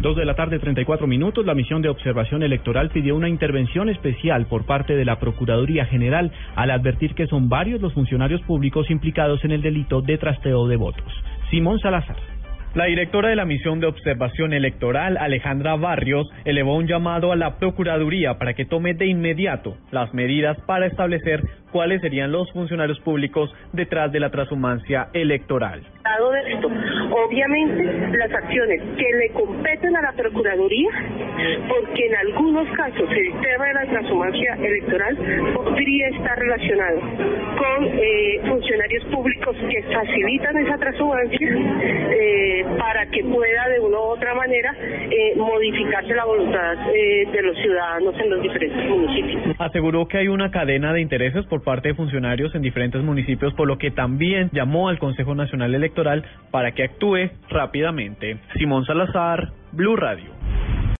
Dos de la tarde, 34 minutos. La misión de observación electoral pidió una intervención especial por parte de la Procuraduría General al advertir que son varios los funcionarios públicos implicados en el delito de trasteo de votos. Simón Salazar. La directora de la misión de observación electoral, Alejandra Barrios, elevó un llamado a la Procuraduría para que tome de inmediato las medidas para establecer cuáles serían los funcionarios públicos detrás de la transhumancia electoral. De esto, obviamente las acciones que le competen a la Procuraduría, porque en algunos casos el tema de la transhumancia electoral podría estar relacionado con eh, funcionarios públicos que facilitan esa transhumancia eh, para que pueda de una u otra manera eh, modificarse la voluntad de los ciudadanos en los diferentes municipios. Aseguró que hay una cadena de intereses por parte de funcionarios en diferentes municipios, por lo que también llamó al Consejo Nacional Electoral para que actúe rápidamente. Simón Salazar, Blue Radio.